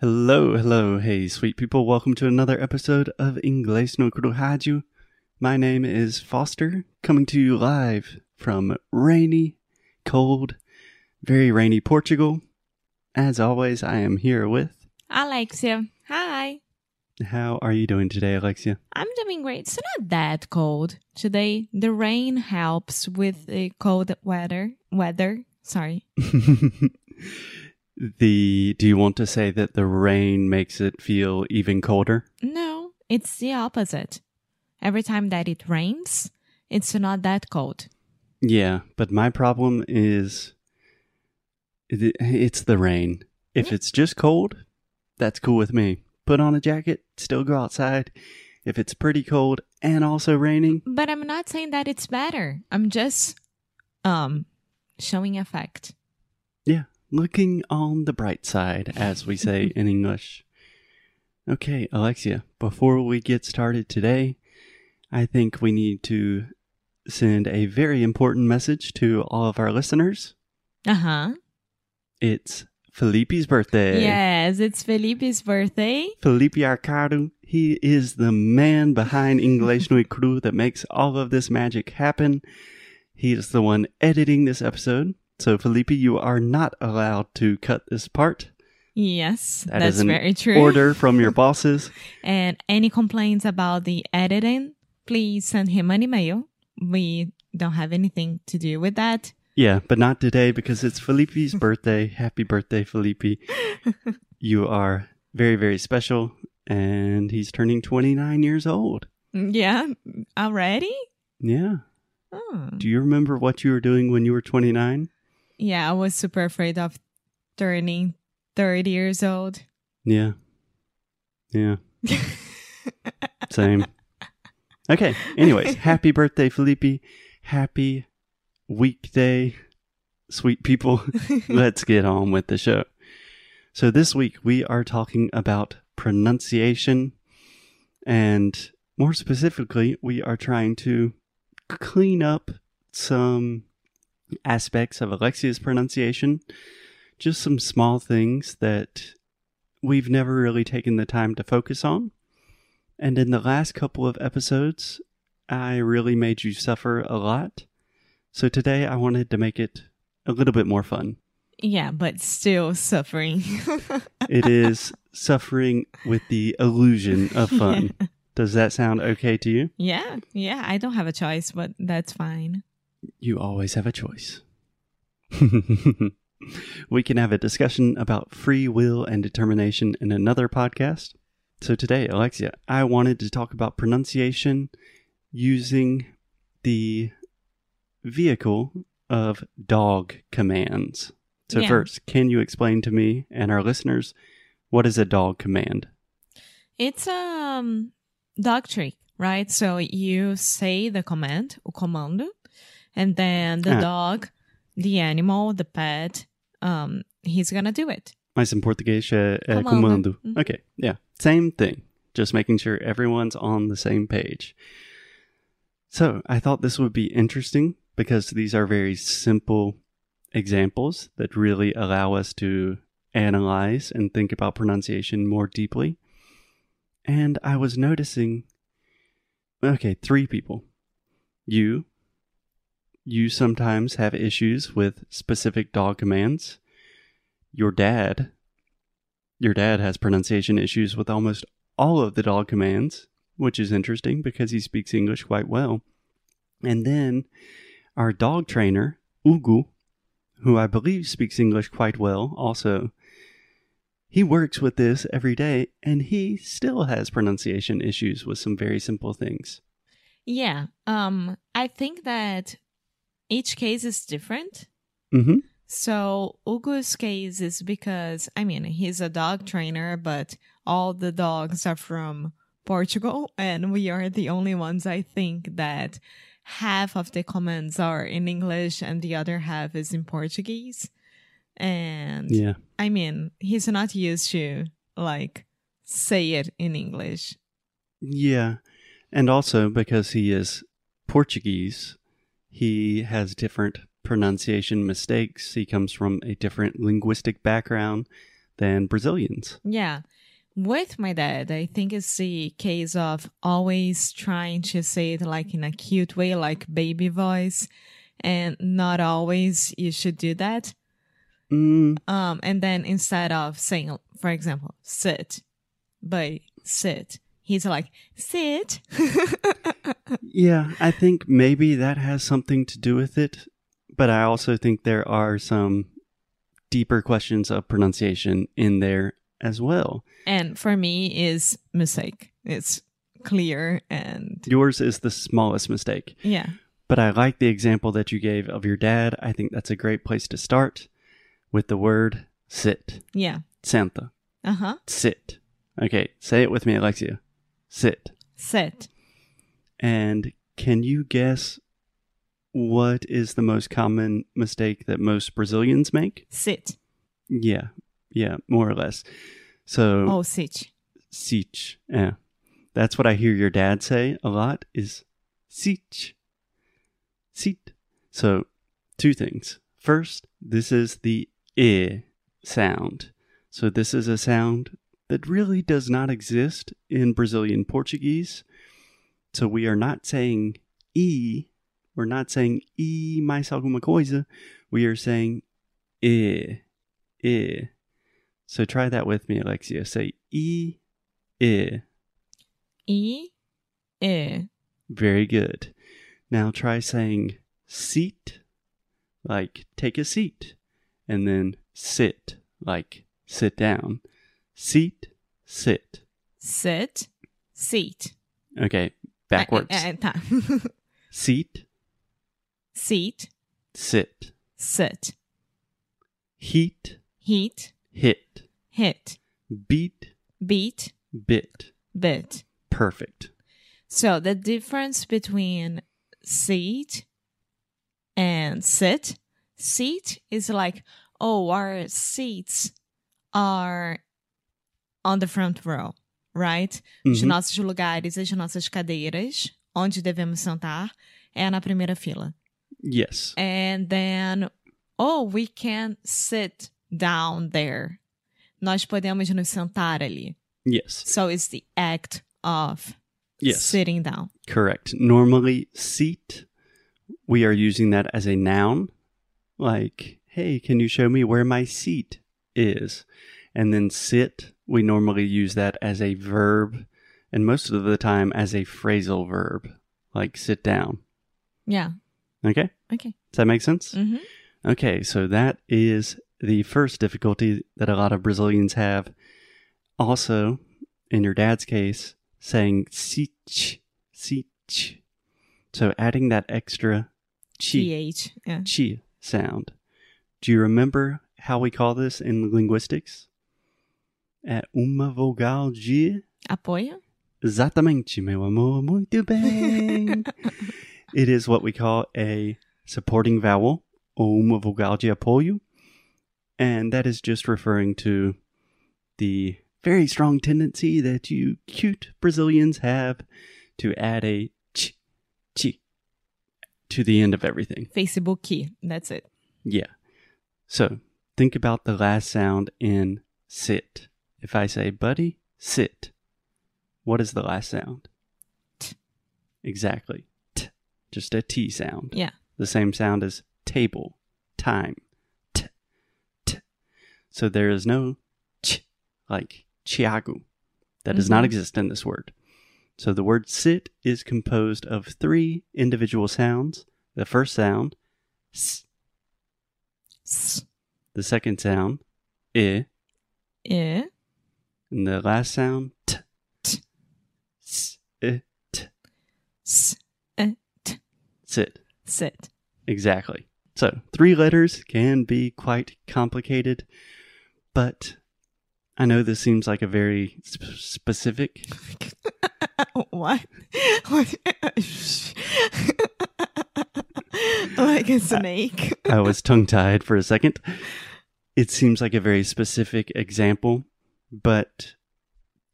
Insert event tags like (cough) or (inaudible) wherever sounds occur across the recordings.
Hello, hello, hey, sweet people. Welcome to another episode of Inglês no Rádio. My name is Foster, coming to you live from rainy, cold, very rainy Portugal. As always, I am here with. Alexia. Hi. How are you doing today, Alexia? I'm doing great. It's not that cold today. The rain helps with the cold weather. Weather. Sorry. (laughs) the do you want to say that the rain makes it feel even colder? No, it's the opposite. Every time that it rains, it's not that cold. Yeah, but my problem is it's the rain. If it's just cold, that's cool with me. Put on a jacket, still go outside. If it's pretty cold and also raining, But I'm not saying that it's better. I'm just um showing a fact. yeah, looking on the bright side, as we say in (laughs) English. Okay, Alexia, before we get started today, I think we need to send a very important message to all of our listeners. Uh-huh. It's Felipe's birthday. Yes, it's Felipe's birthday. Felipe Arcado, he is the man behind (laughs) English no Crew that makes all of this magic happen. He is the one editing this episode. So, Felipe, you are not allowed to cut this part. Yes, That that's is an very true. Order from your (laughs) bosses. And any complaints about the editing, please send him an email. We don't have anything to do with that. Yeah, but not today because it's Felipe's (laughs) birthday. Happy birthday, Felipe. (laughs) You are very, very special. And he's turning 29 years old. Yeah, already? Yeah. Oh. Do you remember what you were doing when you were 29? Yeah, I was super afraid of turning 30 years old. Yeah. Yeah. (laughs) Same. Okay. Anyways, happy (laughs) birthday, Felipe. Happy weekday, sweet people. (laughs) Let's get on with the show. So, this week we are talking about pronunciation. And more specifically, we are trying to clean up some aspects of Alexia's pronunciation. Just some small things that we've never really taken the time to focus on. And in the last couple of episodes, I really made you suffer a lot. So today I wanted to make it a little bit more fun. Yeah, but still suffering. (laughs) It is suffering with the illusion of fun. (laughs) Does that sound okay to you? yeah, yeah, I don't have a choice, but that's fine. You always have a choice. (laughs) we can have a discussion about free will and determination in another podcast. So today, Alexia, I wanted to talk about pronunciation using the vehicle of dog commands. So Yeah. first, can you explain to me and our listeners what is a dog command? It's um dog trick, right? So you say the command, o comando, and then the Ah. dog, the animal, the pet, um, he's gonna do it. Mas em português é, é Comando. comando. Mhm. Okay, yeah. Same thing. Just making sure everyone's on the same page. So I thought this would be interesting because these are very simple examples that really allow us to analyze and think about pronunciation more deeply. And I was noticing okay, three people. You, you sometimes have issues with specific dog commands your dad your dad has pronunciation issues with almost all of the dog commands which is interesting because he speaks english quite well and then our dog trainer ugu who i believe speaks english quite well also he works with this every day and he still has pronunciation issues with some very simple things Yeah. Um, I think that each case is different. mm-hmm So Ugu's case is because I mean he's a dog trainer, but all the dogs are from Portugal, and we are the only ones I think that half of the comments are in English and the other half is in Portuguese. And yeah I mean he's not used to like say it in English. Yeah. And also because he is Portuguese, he has different pronunciation mistakes. He comes from a different linguistic background than Brazilians. Yeah. With my dad, I think it's the case of always trying to say it like in a cute way, like baby voice, and not always you should do that. Mm, Um, and then instead of saying, for example, sit, but sit, he's like, sit. (laughs) yeah, I think maybe that has something to do with it, but I also think there are some deeper questions of pronunciation in there as well. and for me is mistake. It's clear and Yours is the smallest mistake. yeah. But I like the example that you gave of your dad. I think that's a great place to start with the word sit. Yeah. Santa. Uh huh. Sit. Okay, say it with me, Alexia. Sit. Sit. And can you guess what is the most common mistake that most Brazilians make? Sit. Yeah, yeah, more or less. So, Oh, sit. sich. Yeah. That's what I hear your dad say a lot is sich. Sit. So, two things. First, this is the I sound. So, this is a sound that really does not exist in Brazilian Portuguese. So, we are not saying E. We're not saying E mais alguma coisa. We are saying e, e. So, try that with me, Alexia. Say e, e. E, e. Very good. Now try saying seat, like take a seat, and then sit, like sit down. Seat, sit. Sit. Seat. Okay, backwards. É, é, tá. Seat, Seat. sit. Sit. Heat, Heat. hit. Hit. Beat, Beat. bit. Bit. Perfect. So the difference between seat and sit, seat is like, oh, our seats are on the front row, right? Os Mhm. nossos lugares, as nossas cadeiras, onde devemos sentar, é na primeira fila. Yes. And then, oh, we can sit down there. Nós podemos nos sentar ali. Yes. So it's the act of Yes. sitting down. Correct. Normally, seat, we are using that as a noun. Like, hey, can you show me where my seat is? And then sit, we normally use that as a verb, and most of the time as a phrasal verb, like sit down. Yeah. Okay? Okay. Does that make sense? hmm Okay, so that is the first difficulty that a lot of Brazilians have. Also, in your dad's case, saying sich, sich. So adding that extra chi, TH. Yeah. chi sound. Do you remember how we call this in linguistics? É uma vogal de. Apoio? Exatamente, meu amor. Muito bem. (laughs) it is what we call a supporting vowel, ou uma vogal de apoio. And that is just referring to the very strong tendency that you cute Brazilians have to add a ch, chi to the end of everything. Facebook key. That's it. Yeah. So think about the last sound in sit. If I say, buddy, sit, what is the last sound? T. Exactly. T. Just a T sound. Yeah. The same sound as table, time. T. T. So there is no ch like chiago. That does not Mhm. exist in this word. So the word sit is composed of three individual sounds. The first sound, s. S. The second sound, i. I. And the last sound, t. T. S, i, t. S. I. T. Sit. Sit. Exactly. So three letters can be quite complicated, but I know this seems like a very sp- specific. (laughs) what? What? like a snake. I was tongue tied for a second. It seems like a very specific example, but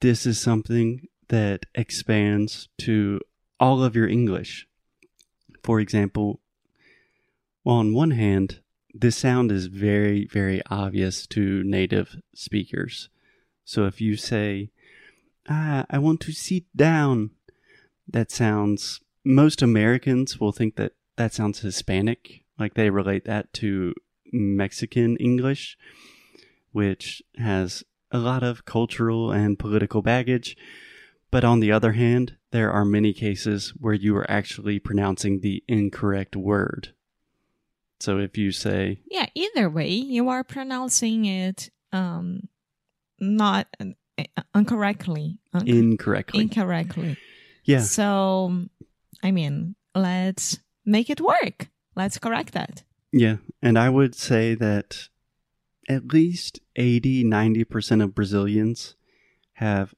this is something that expands to all of your English. For example, well, on one hand, this sound is very, very obvious to native speakers. So if you say, ah, I want to sit down, that sounds, most Americans will think that that sounds Hispanic. Like they relate that to Mexican English, which has a lot of cultural and political baggage. But on the other hand, there are many cases where you are actually pronouncing the incorrect word. So if you say, Yeah, either way, you are pronouncing it um not uh, incorrectly. Un- incorrectly. incorrectly. yeah. So, I mean, let's make it work. Let's correct that. Yeah. And I would say that at least 80, 90% of Brazilians have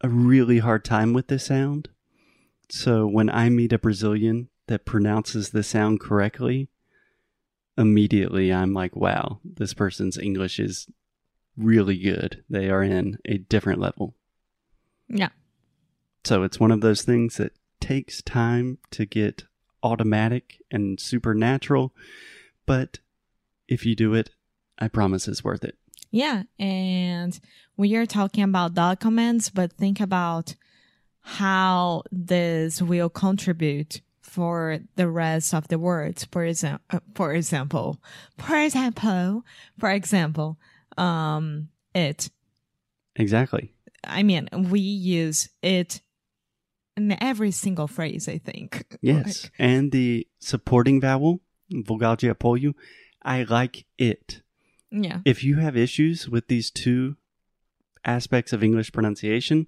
a really hard time with this sound. So when I meet a Brazilian that pronounces the sound correctly, immediately I'm like, wow, this person's English is really good. They are in a different level. Yeah. So it's one of those things that takes time to get automatic and supernatural, but if you do it, I promise it's worth it. Yeah. And we are talking about dog commands, but think about how this will contribute for the rest of the words. For example, for example, for example, for example, um, it. Exactly. I mean, we use it in every single phrase, I think. (laughs) Yes. Like, and the supporting vowel, vogal de apoio, I like it. Yeah. If you have issues with these two aspects of English pronunciation,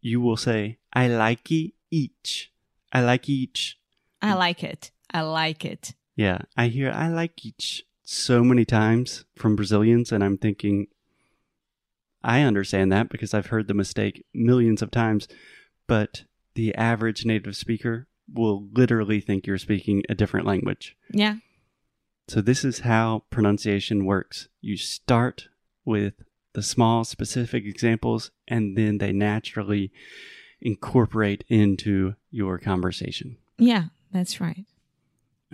you will say, I like each. I like each. I like it. I like it. Yeah, I hear I like each so many times from Brazilians, and I'm thinking, I understand that because I've heard the mistake millions of times, but the average native speaker will literally think you're speaking a different language. Yeah. So, this is how pronunciation works. You start with the small, specific examples, and then they naturally incorporate into your conversation. Yeah. That's right.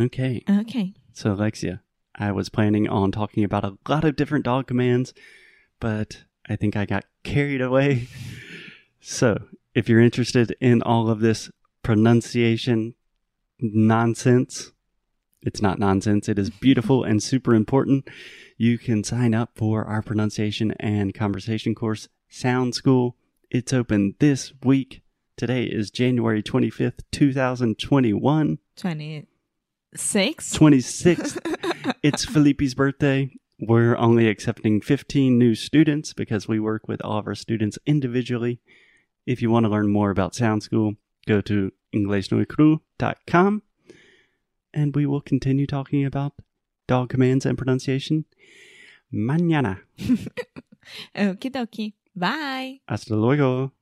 Okay. Okay. So, Alexia, I was planning on talking about a lot of different dog commands, but I think I got carried away. (laughs) So, if you're interested in all of this pronunciation nonsense, it's not nonsense, it is beautiful and super important. You can sign up for our pronunciation and conversation course, Sound School. It's open this week. Today is January 25th, 2021. 26? 26th. (laughs) it's Felipe's birthday. We're only accepting 15 new students because we work with all of our students individually. If you want to learn more about Sound School, go to inglesnoicru.com and we will continue talking about dog commands and pronunciation mañana. (laughs) Okie dokie. Bye. Hasta luego.